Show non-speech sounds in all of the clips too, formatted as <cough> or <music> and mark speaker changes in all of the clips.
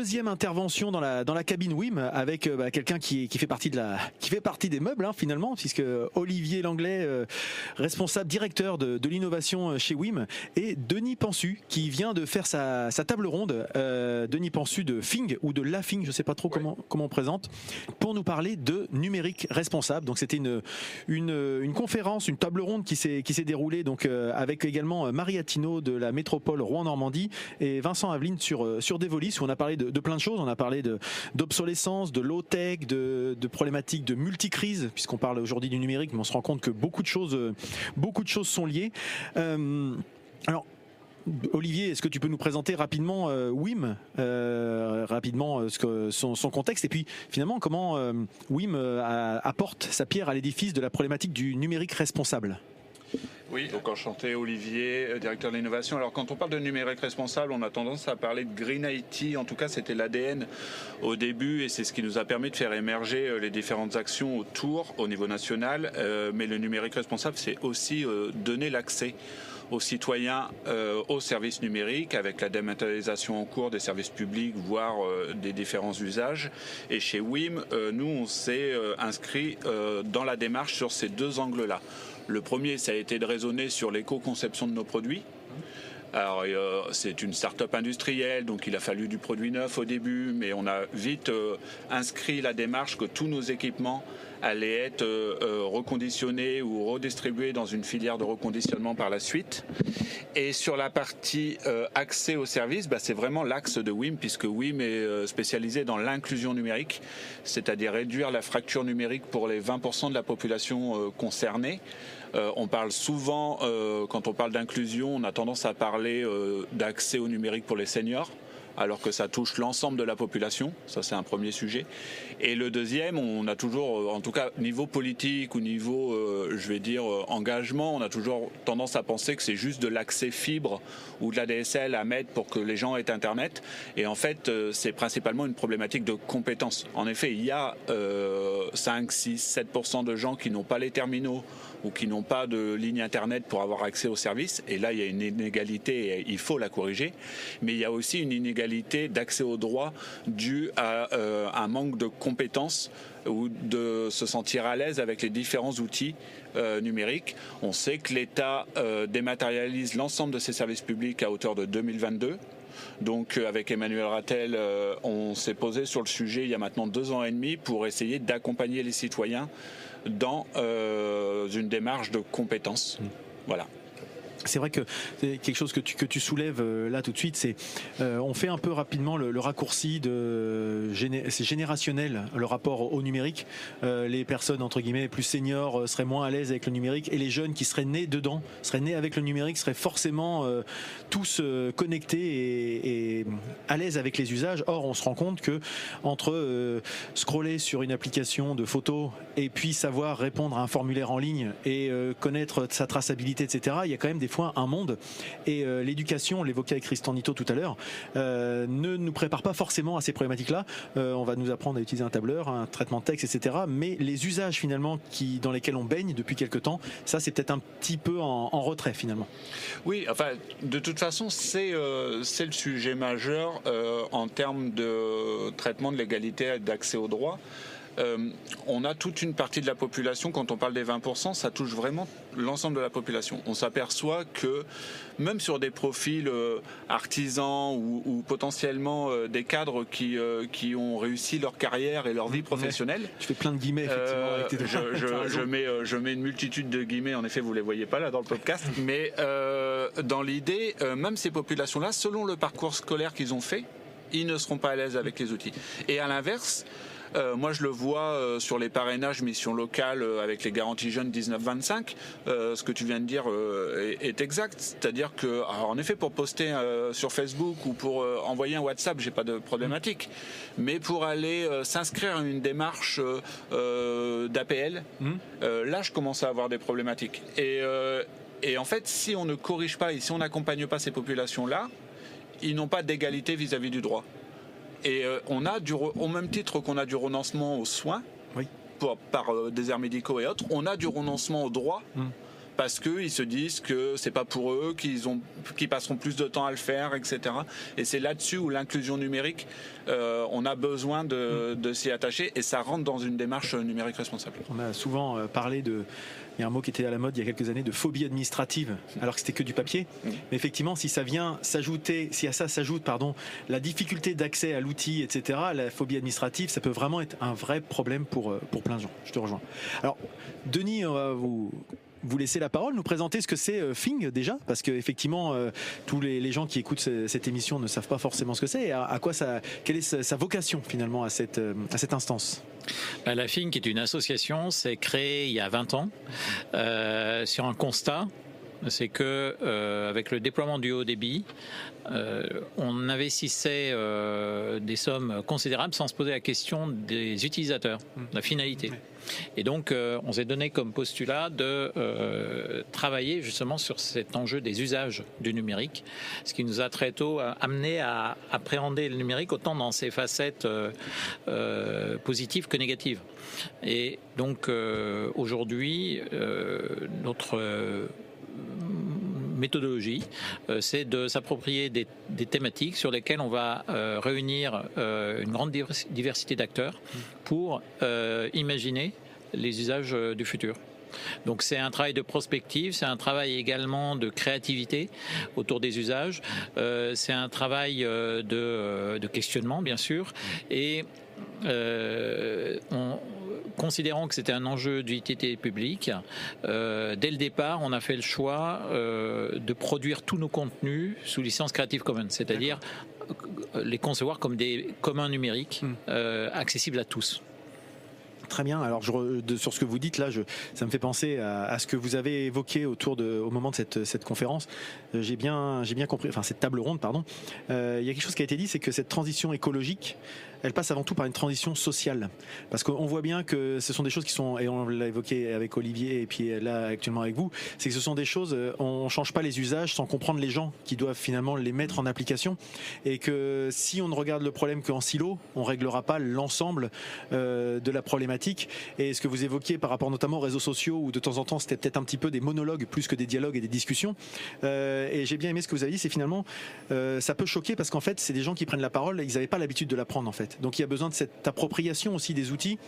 Speaker 1: deuxième intervention dans la, dans la cabine WIM avec euh, bah, quelqu'un qui, qui, fait partie de la, qui fait partie des meubles hein, finalement, puisque Olivier Langlais, euh, responsable directeur de, de l'innovation chez WIM, et Denis Pensu qui vient de faire sa, sa table ronde. Euh, Denis Pensu de Fing ou de La Fing, je sais pas trop comment, comment on présente, pour nous parler de numérique responsable. Donc c'était une, une, une, conférence, une table ronde qui s'est qui s'est déroulée donc avec également Marie Attino de la métropole Rouen-Normandie et Vincent Aveline sur sur Devolis où on a parlé de, de plein de choses. On a parlé d'obsolescence, de, low-tech, de, de, problématiques de multicrise, puisqu'on parle aujourd'hui du numérique, mais on se rend compte que beaucoup de choses, choses sont liées. Euh, alors, Olivier, est-ce que tu peux nous présenter rapidement euh, WIM, euh, rapidement son, son, contexte, et puis finalement comment euh, WIM apporte sa pierre à l'édifice de la problématique du numérique responsable?
Speaker 2: Oui, donc enchanté Olivier, euh, directeur de l'innovation. Alors quand on parle de numérique responsable, on a tendance à parler de Green IT. En tout cas, c'était l'ADN au début et c'est ce qui nous a permis de faire émerger euh, les différentes actions autour au niveau national. Euh, mais le numérique responsable, c'est aussi donner l'accès aux citoyens aux services numériques avec la dématérialisation en cours des services publics, voire des différents usages. Et chez WIM, nous, on s'est inscrit dans la démarche sur ces deux angles-là. Le premier, ça a été de raisonner sur l'éco-conception de nos produits. Alors, euh, c'est une start-up industrielle, donc il a fallu du produit neuf au début, mais on a vite euh, inscrit la démarche que tous nos équipements allaient être euh, reconditionnés ou redistribués dans une filière de reconditionnement par la suite. Et sur la partie accès aux services, bah, c'est vraiment l'axe de WIM, puisque WIM est spécialisé dans l'inclusion numérique, c'est-à-dire réduire la fracture numérique pour les 20% de la population concernée. Euh, on parle souvent, euh, quand on parle d'inclusion, on a tendance à parler euh, d'accès au numérique pour les seniors alors que ça touche l'ensemble de la population. Ça, c'est un premier sujet. Et le deuxième, on a toujours, en tout cas, niveau politique ou niveau, je vais dire, engagement, on a toujours tendance à penser que c'est juste de l'accès fibre ou de la DSL à mettre pour que les gens aient Internet. Et en fait, c'est principalement une problématique de compétences. En effet, il y a 5, 6, 7% de gens qui n'ont pas les terminaux ou qui n'ont pas de ligne Internet pour avoir accès aux services. Et là, il y a une inégalité et il faut la corriger. Mais il y a aussi une inégalité d'accès aux droits à euh, un manque de compétences ou de se sentir à l'aise avec les différents outils euh, numériques. On sait que l'État euh, dématérialise l'ensemble de ses services publics à hauteur de 2022. Donc avec Emmanuel Rattel, on s'est posé sur le sujet il y a maintenant deux ans et demi pour essayer d'accompagner les citoyens dans une démarche de compétences. Mmh. Voilà.
Speaker 1: C'est vrai que c'est quelque chose que tu, que tu soulèves euh, là tout de suite, c'est euh, on fait un peu rapidement le, le raccourci de c'est générationnel le rapport au numérique. Euh, les personnes entre guillemets plus seniors euh, seraient moins à l'aise avec le numérique et les jeunes qui seraient nés dedans, seraient nés avec le numérique, seraient forcément euh, tous connectés et, et, à l'aise avec les usages. Or, on se rend compte que entre scroller sur une application de photos et puis savoir répondre à un formulaire en ligne et connaître sa traçabilité, etc. Il y a quand même des fois un monde. Et euh, l'éducation, on l'évoquait avec Tristan Nito tout à l'heure, euh, ne nous prépare pas forcément à ces problématiques-là. Euh, on va nous apprendre à utiliser un tableur, un traitement de texte, etc. Mais les usages finalement qui, dans lesquels on baigne depuis quelques temps, ça c'est peut-être un petit peu en, retrait finalement.
Speaker 2: Oui, enfin, de toute façon, c'est le sujet majeur en termes de traitement de l'égalité d'accès aux droits euh, on a toute une partie de la population, quand on parle des 20%, ça touche vraiment l'ensemble de la population. On s'aperçoit que même sur des profils euh, artisans ou, ou potentiellement euh, des cadres qui, qui ont réussi leur carrière et leur vie professionnelle.
Speaker 1: Tu fais plein de guillemets, effectivement.
Speaker 2: Je, je, <laughs> je, mets, je mets une multitude de guillemets, en effet, vous les voyez pas là dans le podcast, <laughs> mais dans l'idée, même ces populations-là, selon le parcours scolaire qu'ils ont fait, ils ne seront pas à l'aise avec les outils. Et à l'inverse, euh, moi, je le vois euh, sur les parrainages mission locale euh, avec les garanties jeunes 19-25. Euh, ce que tu viens de dire est, est, exact. C'est-à-dire que, alors, en effet, pour poster sur Facebook ou pour envoyer un WhatsApp, j'ai pas de problématique. Mais pour aller s'inscrire à une démarche d'APL, mmh. là, je commence à avoir des problématiques. Et, et en fait, si on ne corrige pas et si on n'accompagne pas ces populations-là, ils n'ont pas d'égalité vis-à-vis du droit. Et euh, on a du, au même titre qu'on a du renoncement aux soins,
Speaker 1: oui.
Speaker 2: pour, par euh, déserts médicaux et autres, on a du renoncement aux droits. Mmh parce qu'ils se disent que c'est pas pour eux, qu'ils ont, qu'ils passeront plus de temps à le faire, etc. Et c'est là-dessus où l'inclusion numérique, euh, on a besoin de, de s'y attacher et ça rentre dans une démarche numérique responsable.
Speaker 1: On a souvent euh, parlé de il y a un mot qui était à la mode il y a quelques années de phobie administrative, alors que c'était que du papier. Mais effectivement, si ça vient s'ajouter, si à ça s'ajoute, pardon, la difficulté d'accès à l'outil, etc., la phobie administrative, ça peut vraiment être un vrai problème pour, euh, pour plein de gens. Je te rejoins. Alors, Denis, on va vous vous laisser la parole, nous présenter ce que c'est euh, Fing déjà, parce que effectivement euh, tous les, gens qui écoutent cette émission ne savent pas forcément ce que c'est. Et à, quoi ça, quelle est sa, vocation finalement à cette à cette instance?
Speaker 3: Bah, La FING est une association, c'est créé il y a 20 ans euh, sur un constat c'est que euh, avec le déploiement du haut débit, euh, on investissait des sommes considérables sans se poser la question des utilisateurs, de la finalité. Et donc, on s'est donné comme postulat de travailler justement sur cet enjeu des usages du numérique, ce qui nous a très tôt amené à appréhender le numérique autant dans ses facettes positives que négatives. Et donc, aujourd'hui, notre méthodologie, euh, c'est de s'approprier des, thématiques sur lesquelles on va euh, réunir euh, une grande diversité d'acteurs pour imaginer les usages du futur. Donc c'est un travail de prospective, c'est un travail également de créativité autour des usages, c'est un travail de, de, questionnement bien sûr, et on, considérant que c'était un enjeu d'utilité publique, euh, dès le départ, on a fait le choix euh, de produire tous nos contenus sous licence Creative Commons, c'est-à-dire les concevoir comme des communs numériques hmm. euh, accessibles à tous.
Speaker 1: Très bien. Alors, je, sur ce que vous dites là, je, ça me fait penser à, ce que vous avez évoqué autour de, au moment de cette, cette conférence. J'ai bien, j'ai bien compris, enfin cette table ronde, pardon. il y a quelque chose qui a été dit, c'est que cette transition écologique, elle passe avant tout par une transition sociale. Parce qu'on voit bien que ce sont des choses qui sont, et on l'a évoqué avec Olivier et puis là actuellement avec vous, c'est que ce sont des choses, euh, on change pas les usages sans comprendre les gens qui doivent finalement les mettre en application. Et que si on ne regarde le problème qu'en silo, on réglera pas l'ensemble euh, de la problématique. Et ce que vous évoquiez par rapport notamment aux réseaux sociaux, où de temps en temps c'était peut-être un petit peu des monologues plus que des dialogues et des discussions. Euh, et j'ai bien aimé ce que vous avez dit, c'est finalement, ça peut choquer parce qu'en fait, c'est des gens qui prennent la parole, ils n'avaient pas l'habitude de la prendre en fait. Donc il y a besoin de cette appropriation aussi des outils.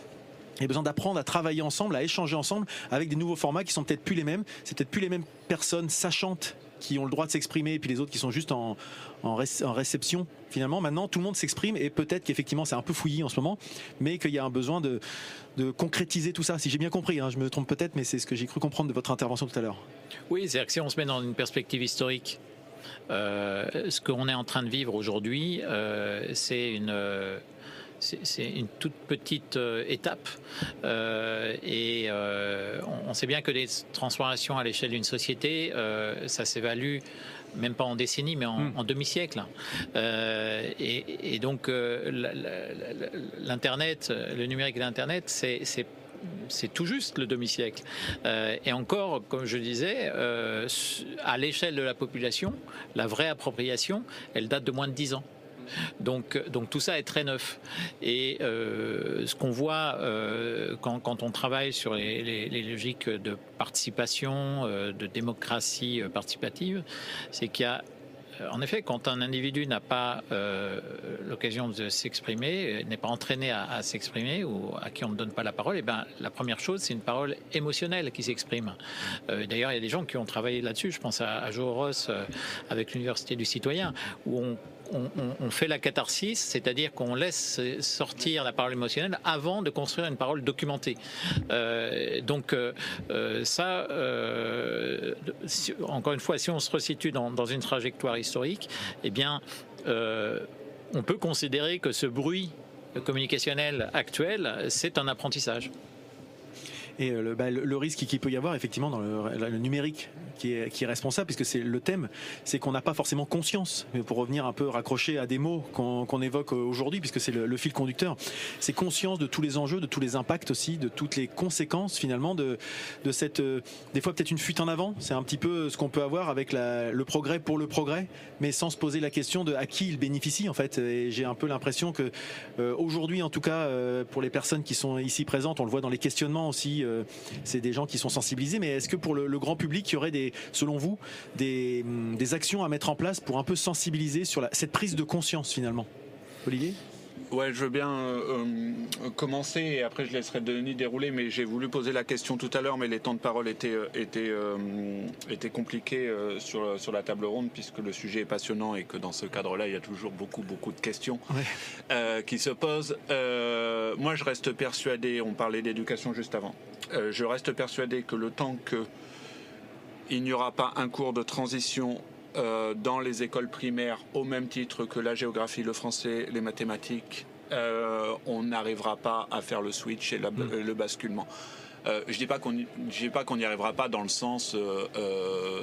Speaker 1: Il y a besoin d'apprendre à travailler ensemble, à échanger ensemble avec des nouveaux formats qui sont peut-être plus les mêmes. C'est peut-être plus les mêmes personnes sachantes qui ont le droit de s'exprimer et puis les autres qui sont juste en, réception. Finalement, maintenant, tout le monde s'exprime et peut-être qu'effectivement, c'est un peu fouillis en ce moment, mais qu'il y a un besoin de, concrétiser tout ça. Si j'ai bien compris, hein, je me trompe peut-être, mais c'est ce que j'ai cru comprendre de votre intervention tout à l'heure.
Speaker 3: Oui, c'est-à-dire que si on se met dans une perspective historique, euh, ce qu'on est en train de vivre aujourd'hui, euh, c'est une c'est une toute petite euh, étape. Euh, et euh, on, sait bien que les transformations à l'échelle d'une société, ça s'évalue même pas en décennies, mais en, hmm. demi-siècle. et, donc, l'Internet, le numérique et l'Internet, c'est c'est tout juste le demi-siècle. et encore, comme je disais, à l'échelle de la population, la vraie appropriation, elle date de moins de 10 ans. Donc, donc tout ça est très neuf. Et euh, ce qu'on voit euh, quand, on travaille sur les, logiques de participation, euh, de démocratie participative, c'est qu'il y a en effet, quand un individu n'a pas l'occasion de s'exprimer, n'est pas entraîné à, s'exprimer ou à qui on ne donne pas la parole, et eh ben, la première chose, c'est une parole émotionnelle qui s'exprime. D'ailleurs, il y a des gens qui ont travaillé là-dessus. Je pense à, à Joe Ross avec l'Université du Citoyen, où on on, fait la catharsis, c'est-à-dire qu'on laisse sortir la parole émotionnelle avant de construire une parole documentée. Euh, donc euh, euh, ça, encore une fois, si on se resitue dans, dans une trajectoire historique, eh bien, on peut considérer que ce bruit communicationnel actuel, c'est un apprentissage.
Speaker 1: Et bah, le, risque qu'il peut y avoir effectivement dans le numérique qui est, qui est responsable, puisque c'est le thème, c'est qu'on n'a pas forcément conscience, mais pour revenir un peu raccrocher à des mots qu'on évoque aujourd'hui, puisque c'est le, fil conducteur, c'est conscience de tous les enjeux, de tous les impacts aussi, de toutes les conséquences finalement de, de cette, euh, des fois peut-être une fuite en avant, c'est un petit peu ce qu'on peut avoir avec la, le progrès pour le progrès, mais sans se poser la question de à qui il bénéficie en fait. Et j'ai un peu l'impression que euh, aujourd'hui, en tout cas, euh, pour les personnes qui sont ici présentes, on le voit dans les questionnements aussi aussi, c'est des gens qui sont sensibilisés. Mais est-ce que pour le, grand public, il y aurait des, selon vous, des, hum, des actions à mettre en place pour un peu sensibiliser sur cette prise de conscience finalement? Olivier?
Speaker 2: Ouais, je veux bien euh, euh, commencer et après je laisserai Denis dérouler, mais j'ai voulu poser la question tout à l'heure, mais les temps de parole étaient, euh, étaient, étaient compliqués sur, sur la table ronde puisque le sujet est passionnant et que dans ce cadre-là, il y a toujours beaucoup, beaucoup de questions qui se posent. moi, je reste persuadé, on parlait d'éducation juste avant, je reste persuadé que le temps que il n'y aura pas un cours de transition euh, dans les écoles primaires au même titre que la géographie, le français, les mathématiques, euh, on n'arrivera pas à faire le switch et mm. le basculement. Euh, je dis pas qu'on dis pas qu'on n'y arrivera pas dans le sens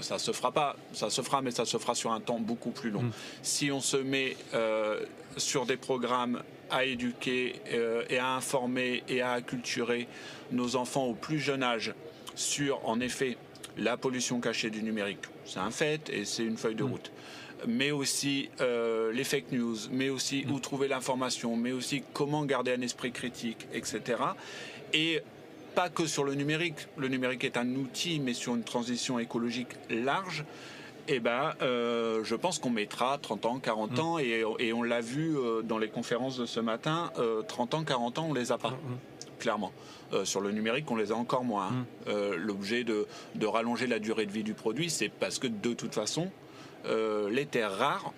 Speaker 2: ça se fera pas, ça se fera, mais ça se fera sur un temps beaucoup plus long. Mm. Si on se met sur des programmes à éduquer et à informer et à acculturer nos enfants au plus jeune âge sur, en effet, la pollution cachée du numérique, c'est un fait et c'est une feuille de mm. route. Mais aussi euh, les fake news, mais aussi mm. où trouver l'information, mais aussi comment garder un esprit critique, etc. Et pas que sur le numérique. Le numérique est un outil, mais sur une transition écologique large. Eh ben, euh, je pense qu'on mettra 30 ans, 40 mm. ans, et, on l'a vu euh, dans les conférences de ce matin, 30 ans, 40 ans, on les a pas, clairement. Euh, sur le numérique, on les a encore moins. Euh, l'objet de, rallonger la durée de vie du produit, c'est parce que de toute façon, euh, les terres rares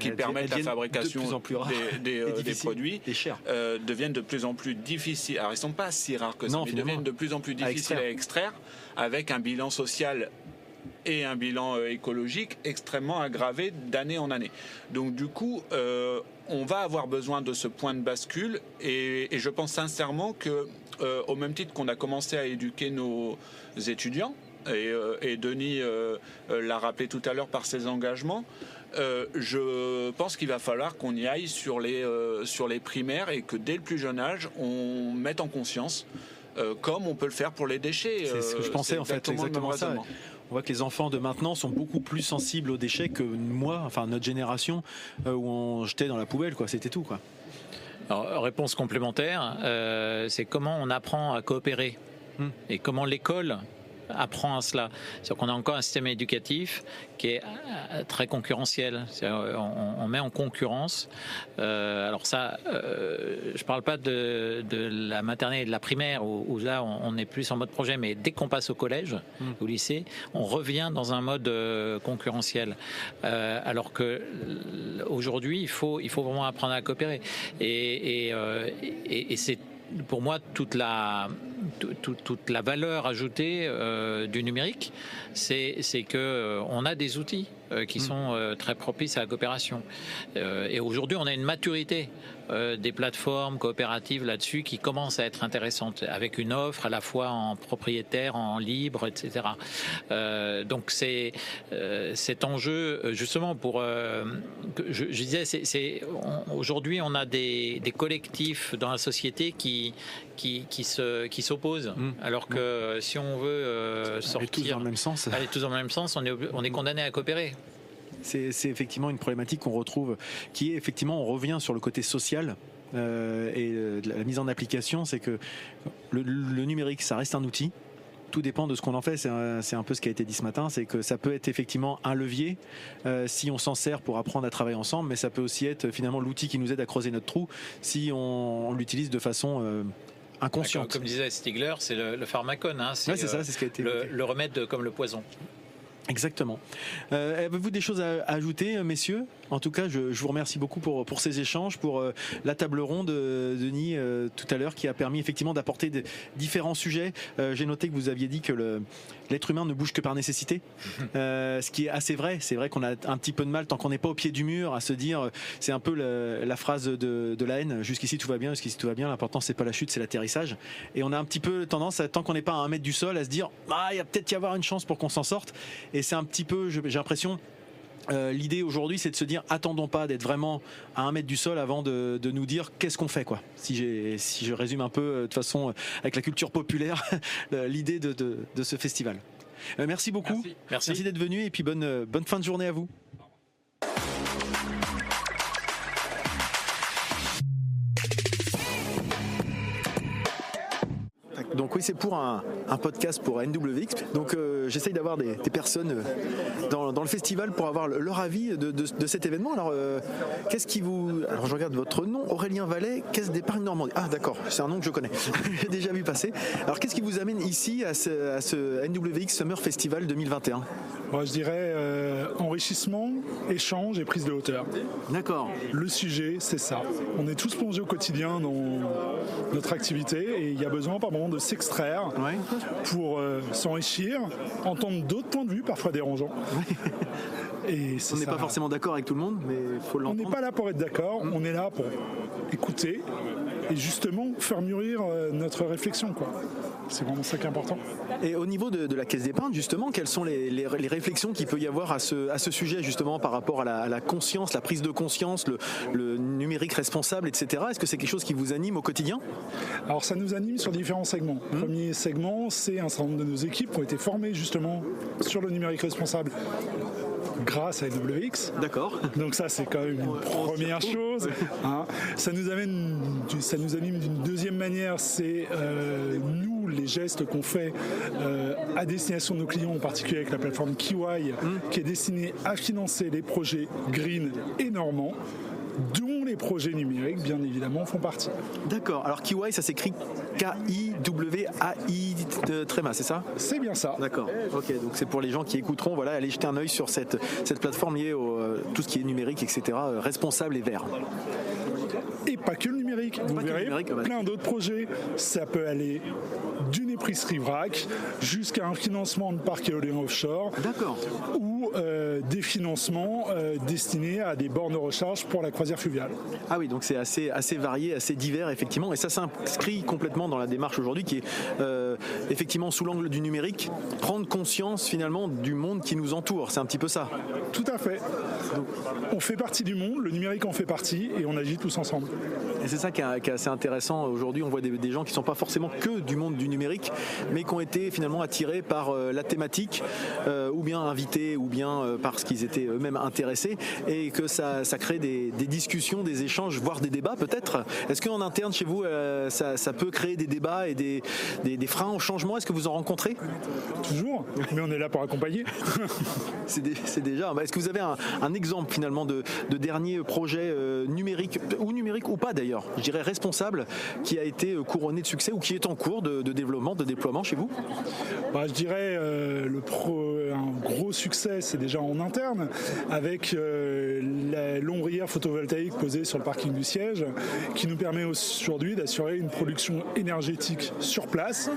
Speaker 2: qui permettent la fabrication des, <laughs> produits deviennent de plus en plus difficiles. Alors, ils ne sont pas si rares que ça, mais deviennent de plus en plus difficiles à extraire, avec un bilan social et un bilan écologique extrêmement aggravé d'année en année. Donc du coup, on va avoir besoin de ce point de bascule et, et je pense sincèrement que euh, au même titre qu'on a commencé à éduquer nos étudiants, et, euh, Denis euh, l'a rappelé tout à l'heure par ses engagements, je pense qu'il va falloir qu'on y aille sur les, sur les primaires et que dès le plus jeune âge, on mette en conscience, comme on peut le faire pour les déchets.
Speaker 1: C'est ce que je pensais en fait, exactement ça. On voit que les enfants de maintenant sont beaucoup plus sensibles aux déchets que moi, enfin notre génération, où on jetait dans la poubelle, quoi. C'était tout, quoi.
Speaker 3: Alors, réponse complémentaire, euh, c'est comment on apprend à coopérer hmm. et comment l'école apprend à cela. C'est qu'on a encore un système éducatif qui est euh, très concurrentiel. On, on, met en concurrence. Euh, alors ça, euh, je parle pas de, de, la maternelle et de la primaire où, là on, est plus en mode projet, mais dès qu'on passe au collège, hmm. au lycée, on revient dans un mode concurrentiel. Euh, alors que aujourd'hui, il faut, il faut vraiment apprendre à coopérer. Et, et, et, et c'est pour moi toute la toute, la valeur ajoutée euh, du numérique, c'est que euh, on a des outils euh, qui mm. sont très propices à la coopération. et aujourd'hui, on a une maturité des plateformes coopératives là-dessus qui commencent à être intéressantes, avec une offre à la fois en propriétaire, en libre, etc. donc c'est cet enjeu justement pour je, disais, c'est aujourd'hui on a des, des collectifs dans la société qui qui, qui se qui s'opposent. Mmh. Alors que mmh. si on veut euh, sortir, aller
Speaker 1: tous dans le même sens,
Speaker 3: aller tous dans le même sens, on est on est condamné à coopérer.
Speaker 1: C'est effectivement une problématique qu'on retrouve, qui est effectivement, on revient sur le côté social. Euh, et euh, la mise en application, c'est que le, numérique, ça reste un outil, tout dépend de ce qu'on en fait. C'est un, peu ce qui a été dit ce matin, c'est que ça peut être effectivement un levier si on s'en sert pour apprendre à travailler ensemble, mais ça peut aussi être finalement l'outil qui nous aide à creuser notre trou si on, l'utilise de façon inconsciente.
Speaker 3: Comme, disait Stigler, c'est le, le, pharmacone. Hein,
Speaker 1: c'est ça, c'est ce qui a été
Speaker 3: le, le remède comme le poison.
Speaker 1: Exactement. Euh, Avez-vous des choses à, ajouter, messieurs? En tout cas, je, je, vous remercie beaucoup pour, pour ces échanges, pour euh, la table ronde, euh, Denis, euh, tout à l'heure, qui a permis effectivement d'apporter différents sujets. J'ai noté que vous aviez dit que l'être humain ne bouge que par nécessité, ce qui est assez vrai. C'est vrai qu'on a un petit peu de mal, tant qu'on n'est pas au pied du mur, à se dire, c'est un peu la, la phrase de, de, la haine, jusqu'ici tout va bien, jusqu'ici tout va bien, l'important c'est pas la chute, c'est l'atterrissage. Et on a un petit peu tendance, tant qu'on n'est pas à un mètre du sol, à se dire, ah, il y a peut-être y avoir une chance pour qu'on s'en sorte. Et c'est un petit peu, j'ai l'impression, euh, l'idée aujourd'hui, c'est de se dire attendons pas d'être vraiment à un mètre du sol avant de, nous dire qu'est-ce qu'on fait quoi. Si, si je résume un peu euh, de façon euh, avec la culture populaire <laughs> l'idée de, ce festival. merci beaucoup.
Speaker 3: Merci,
Speaker 1: merci. d'être venu et puis bonne, bonne fin de journée à vous. Donc oui. C'est pour un, podcast pour NWX. Donc j'essaye d'avoir des, personnes dans, le festival pour avoir leur avis de, cet événement. Alors qu'est-ce qui vous... Alors je regarde votre nom, Aurélien Vallet, Caisse d'épargne Normandie. Ah d'accord, c'est un nom que je connais. <laughs> J'ai déjà vu passer. Alors qu'est-ce qui vous amène ici à ce, à ce NWX Summer Festival 2021
Speaker 4: Moi je dirais enrichissement, échange et prise de hauteur.
Speaker 1: D'accord.
Speaker 4: Le sujet, c'est ça. On est tous plongés au quotidien dans notre activité et il y a besoin par moment de s'extraire pour euh, s'enrichir, entendre d'autres points de vue, parfois dérangeants.
Speaker 1: Et on n'est pas forcément d'accord avec tout le monde, mais il faut l'entendre.
Speaker 4: On n'est pas là pour être d'accord, on est là pour écouter et justement faire mûrir euh, notre réflexion. Quoi. C'est vraiment ça qui est important.
Speaker 1: Et au niveau de, la caisse d'épargne, justement, quelles sont les, réflexions qu'il peut y avoir à ce, à ce sujet, justement, par rapport à la, conscience, la prise de conscience, le, numérique responsable, etc. Est-ce que c'est quelque chose qui vous anime au quotidien?
Speaker 4: Alors, ça nous anime sur différents segments. Mmh. premier segment, c'est un certain nombre de nos équipes qui ont été formées, justement, sur le numérique responsable grâce à WX.
Speaker 1: D'accord.
Speaker 4: Donc ça c'est quand même une première chose. Hein. Ça nous amène, ça nous anime d'une deuxième manière, c'est euh, nous les gestes qu'on fait euh, à destination de nos clients, en particulier avec la plateforme Kiwai, mmh. qui est destinée à financer les projets green et normands dont les projets numériques, bien évidemment, font partie.
Speaker 1: D'accord. Alors Kiwai, ça s'écrit K-I-W-A-I tréma, c'est ça?
Speaker 4: C'est bien ça.
Speaker 1: D'accord. Ok, donc c'est pour les gens qui écouteront, voilà, allez jeter un œil sur cette, cette plateforme liée à euh, tout ce qui est numérique, etc., euh, responsable et vert.
Speaker 4: Et pas que le numérique. Vous verrez, plein d'autres projets. Ça peut aller d'une épicerie vrac jusqu'à un financement de parcs éoliens offshore.
Speaker 1: D'accord.
Speaker 4: Ou euh, des financements euh, destinés à des bornes de recharge pour la croisière fluviale.
Speaker 1: Ah oui, donc c'est assez, assez varié, assez divers, effectivement. Et ça s'inscrit complètement dans la démarche aujourd'hui qui est euh, effectivement sous l'angle du numérique, prendre conscience finalement du monde qui nous entoure. C'est un petit peu ça.
Speaker 4: Tout à fait. On fait partie du monde, le numérique en fait partie et on agit tous ensemble.
Speaker 1: Et c'est ça qui est, assez intéressant. Aujourd'hui, on voit des, gens qui ne sont pas forcément que du monde du numérique, mais qui ont été finalement attirés par euh, la thématique, euh, ou bien invités, ou bien euh, parce qu'ils étaient eux-mêmes intéressés, et que ça, crée des, discussions, des échanges, voire des débats peut-être. Est-ce qu'en interne chez vous, ça, peut créer des débats et des, freins au changement? Est-ce que vous en rencontrez?
Speaker 4: Toujours, mais on est là pour accompagner. <laughs>
Speaker 1: c'est déjà. Est-ce que vous avez un, exemple finalement de, de dernier projet numérique, ou numérique ou pas d'ailleurs, je dirais responsable, qui a été euh, couronné de succès ou qui est en cours de, développement, de déploiement chez vous?
Speaker 4: Bah, Je dirais euh, le un gros succès, c'est déjà en interne, avec euh, la lombrière photovoltaïque posée sur le parking du siège, qui nous permet aujourd'hui d'assurer une production énergétique sur place,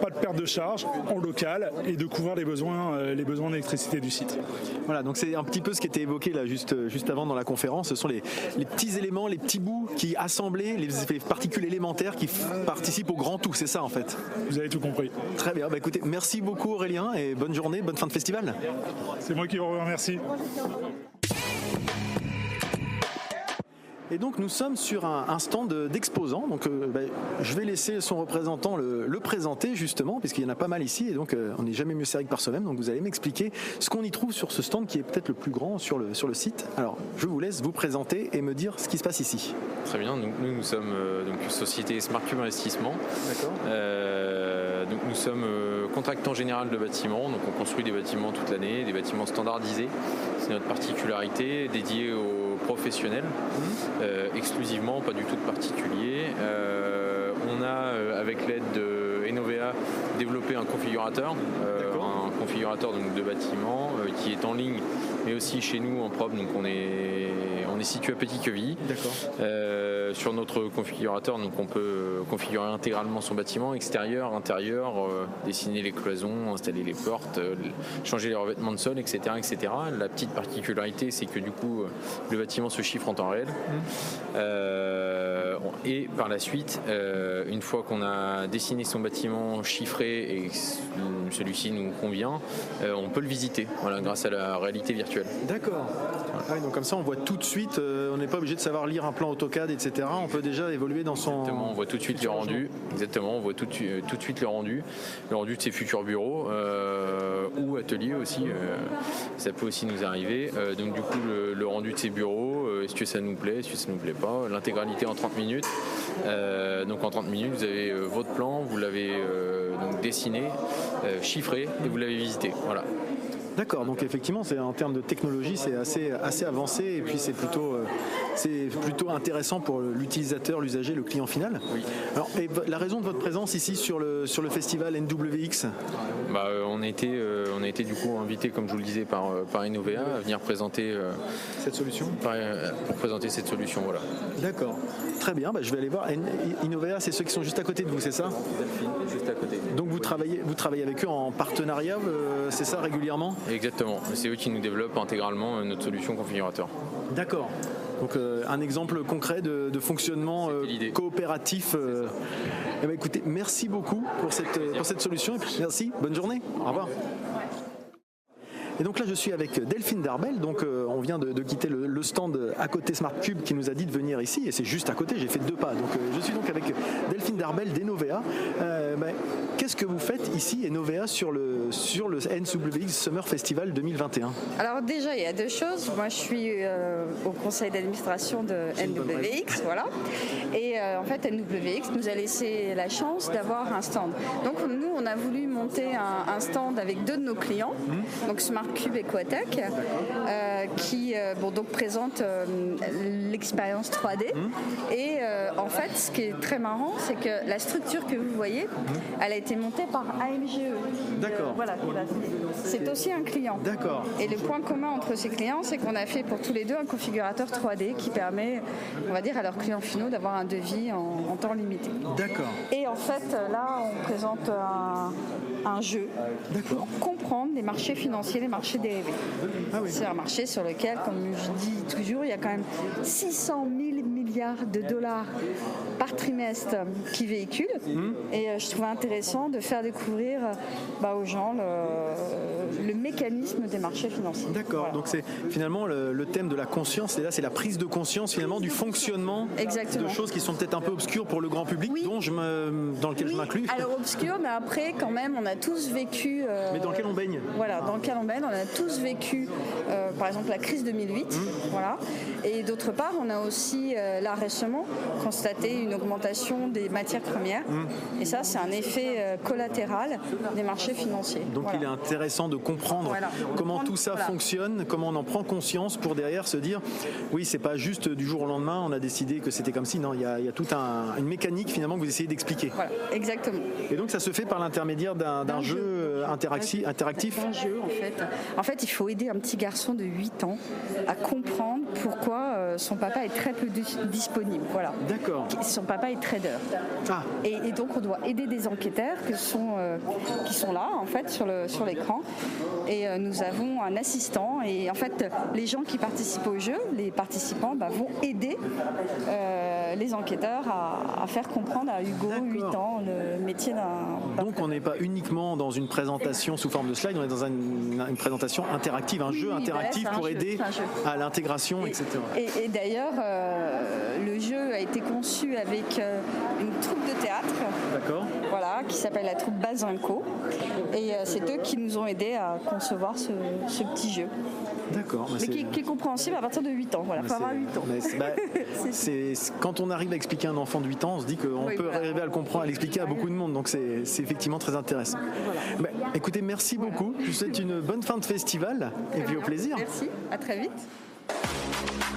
Speaker 4: pas de perte de charge, en local, et de couvrir les besoins, les besoins d'électricité du site.
Speaker 1: Voilà, donc c'est un petit peu ce qui était évoqué là juste, juste avant dans la conférence, ce sont les, les petits éléments, les petits bouts qui assemblés, les particules élémentaires qui participent au grand tout, c'est ça en fait?
Speaker 4: Vous avez tout compris.
Speaker 1: Très bien, bah écoutez, merci beaucoup Aurélien et bonne journée, bonne fin de festival.
Speaker 4: C'est moi qui vous remercie.
Speaker 1: Et donc nous sommes sur un, stand d'exposants. Donc euh, bah, je vais laisser son représentant le, présenter justement, puisqu'il y en a pas mal ici. Et donc euh, on n'est jamais mieux servi que par soi-même. Donc vous allez m'expliquer ce qu'on y trouve sur ce stand qui est peut-être le plus grand sur le, sur le site. Alors je vous laisse vous présenter et me dire ce qui se passe ici.
Speaker 5: Très bien. nous, nous sommes euh, donc une société Smart Cube Investissement. D'accord. donc nous sommes contractant général de bâtiments. Donc on construit des bâtiments toute l'année, des bâtiments standardisés. C'est notre particularité dédiée aux professionnels, euh, exclusivement, pas du tout de particuliers. Euh, on a, euh, avec l'aide de Enovea, développé un configurateur, un configurateur donc, de bâtiment qui est en ligne, mais aussi chez nous en propre. Donc on est, on est situé à Petit-Queville. Sur notre configurateur, donc on peut configurer intégralement son bâtiment, extérieur, intérieur, dessiner les cloisons, installer les portes, changer les revêtements de sol, etc., etc. La petite particularité, c'est que du coup, le bâtiment se chiffre en temps réel. Euh, et par la suite, euh, une fois qu'on a dessiné son bâtiment chiffré et celui-ci nous convient, euh, on peut le visiter voilà, grâce à la réalité virtuelle virtuel.
Speaker 1: D'accord. Ah donc comme ça, on voit tout de suite, euh, on n'est pas obligé de savoir lire un plan AutoCAD, etc. On peut déjà évoluer dans son.
Speaker 5: Exactement, on voit tout de suite le rendu. Exactement, on voit tout de, suite, tout de suite le rendu. Le rendu de ses futurs bureaux euh, ou ateliers aussi. euh, ça peut aussi nous arriver. Euh, donc du coup, le, le rendu de ses bureaux, euh, est-ce que ça nous plaît, est-ce que ça nous plaît pas. L'intégralité en 30 minutes. Euh, donc en 30 minutes, vous avez euh, votre plan, vous l'avez euh, dessiné, chiffré et vous l'avez visité. Voilà.
Speaker 1: D'accord, donc effectivement, c'est en termes de technologie, c'est assez, assez avancé et puis c'est plutôt, c'est plutôt intéressant pour l'utilisateur, l'usager, le client final.
Speaker 5: Oui.
Speaker 1: Alors, et la raison de votre présence ici sur le, sur le festival NWX
Speaker 5: Bah, euh, on, a été, euh, on a été du coup invité, comme je vous le disais, par, euh, par Innovea à venir présenter, euh,
Speaker 1: cette solution?
Speaker 5: par- pour présenter cette solution. Voilà.
Speaker 1: D'accord, très bien, bah, je vais aller voir. Innovea, c'est ceux qui sont juste à côté de vous, c'est ça?
Speaker 5: Juste à côté.
Speaker 1: Donc vous travaillez, vous travaillez avec eux en partenariat, euh, c'est ça régulièrement?
Speaker 5: Exactement. C'est eux qui nous développent intégralement notre solution configurateur.
Speaker 1: D'accord. Donc euh, un exemple concret de, de fonctionnement euh, coopératif. euh. Eh ben, écoutez, merci beaucoup pour cette, pour cette solution. Et puis, merci, bonne journée. Au revoir. Et donc là, je suis avec Delphine Darbel. Donc, euh, on vient de, de quitter le, le stand à côté Smart Cube qui nous a dit de venir ici. Et c'est juste à côté. J'ai fait deux pas. Donc, euh, je suis donc avec Delphine Darbel d'Enovea. Euh, ben, Qu'est-ce que vous faites ici, Enovea, sur le, sur le NWX Summer Festival 2021
Speaker 6: Alors déjà, il y a deux choses. Moi, je suis euh, au conseil d'administration de NWX, voilà. Et euh, en fait, NWX nous a laissé la chance d'avoir un stand. Donc nous, on a voulu monter un, un stand avec deux de nos clients,
Speaker 1: Mmh.
Speaker 6: donc SmartCube et Quatec, euh, qui bon, donc présentent euh, l'expérience 3D.
Speaker 1: Mmh.
Speaker 6: Et en fait, ce qui est très marrant, c'est que la structure que vous voyez, elle a été montée par AMGE.
Speaker 1: D'accord.
Speaker 6: Voilà, c'est aussi un client.
Speaker 1: D'accord.
Speaker 6: Et le point commun entre ces clients, c'est qu'on a fait pour tous les deux un configurateur 3D qui permet, on va dire, à leurs clients finaux d'avoir un devis en, en temps limité.
Speaker 1: D'accord.
Speaker 6: Et en fait, là, on présente un, un jeu pour comprendre les marchés financiers, les marchés dérivés.
Speaker 1: Ah oui.
Speaker 6: C'est un marché sur lequel, comme je dis toujours, il y a quand même 600 000 milliards de dollars par trimestre qui véhiculent.
Speaker 1: Mmh.
Speaker 6: Et euh, je trouvais intéressant de faire découvrir euh, bah, aux gens le, le mécanisme des marchés financiers.
Speaker 1: D'accord.
Speaker 6: Voilà.
Speaker 1: Donc c'est finalement le, le thème de la conscience. Et là, c'est la prise de conscience finalement du fonctionnement
Speaker 6: Exactement.
Speaker 1: de choses qui sont peut-être un peu obscures pour le grand public,
Speaker 6: Oui.
Speaker 1: dont je me, dans lequel je m'inclus.
Speaker 6: Alors obscur, mais après, quand même, on a tous vécu. euh,
Speaker 1: Mais dans lequel on baigne?
Speaker 6: Voilà, dans lequel on baigne. On a tous vécu, euh, par exemple, la crise 2008.
Speaker 1: Mmh.
Speaker 6: Voilà. Et d'autre part, on a aussi, euh, là récemment, constaté une augmentation des matières premières.
Speaker 1: Mmh.
Speaker 6: Et ça, c'est un effet collatéral des marchés financiers.
Speaker 1: Donc
Speaker 6: Voilà.
Speaker 1: il est intéressant de comprendre
Speaker 6: Voilà.
Speaker 1: comment
Speaker 6: Comprendre,
Speaker 1: tout ça
Speaker 6: voilà.
Speaker 1: fonctionne, comment on en prend conscience pour derrière se dire oui c'est pas juste du jour au lendemain on a décidé que c'était comme si non il y a, il y a toute un- une mécanique finalement que vous essayez d'expliquer.
Speaker 6: Voilà, exactement.
Speaker 1: Et donc ça se fait par l'intermédiaire d'un jeu
Speaker 6: jeu.
Speaker 1: euh, interacti- interactif.
Speaker 6: un jeu en fait. En fait, il faut aider un petit garçon de 8 ans à comprendre pourquoi son papa est très peu dis- disponible. Voilà.
Speaker 1: D'accord.
Speaker 6: Son papa est trader.
Speaker 1: Ah,
Speaker 6: Et, et donc on doit aider des enquêteurs que sont, euh, qui sont là en fait sur le sur l'écran. Et euh, nous avons un assistant et en fait les gens qui participent au jeu, les participants bah, vont aider euh, les enquêteurs à, à faire comprendre à Hugo,
Speaker 1: D'accord.
Speaker 6: 8 ans, le métier d'un.
Speaker 1: donc on n'est pas uniquement dans une présentation sous forme de slide, on est dans une, une présentation interactive, un
Speaker 6: Oui,
Speaker 1: jeu interactif
Speaker 6: un
Speaker 1: pour
Speaker 6: jeu,
Speaker 1: aider à l'intégration,
Speaker 6: Et-
Speaker 1: etc.
Speaker 6: Et, et d'ailleurs, euh, le jeu a été conçu avec euh, une troupe de théâtre,
Speaker 1: D'accord.
Speaker 6: voilà, qui s'appelle la troupe Bazinco. Et euh, c'est eux qui nous ont aidés à concevoir ce, ce petit jeu.
Speaker 1: D'accord. Bah,
Speaker 6: Mais
Speaker 1: c'est-
Speaker 6: qui, qui est compréhensible à partir de 8 ans. Voilà,
Speaker 1: Mais
Speaker 6: avoir
Speaker 1: c'est-
Speaker 6: 8 ans.
Speaker 1: mais bah, <laughs> C'est- quand on arrive à expliquer à un enfant de 8 ans, on se dit qu'on
Speaker 6: Oui,
Speaker 1: peut
Speaker 6: voilà.
Speaker 1: arriver à le comprendre, à l'expliquer à beaucoup de monde. Donc c'est c'est effectivement très intéressant. Bah, écoutez, merci beaucoup. Je vous souhaite une bonne fin de festival et puis au plaisir.
Speaker 6: Merci, à très vite.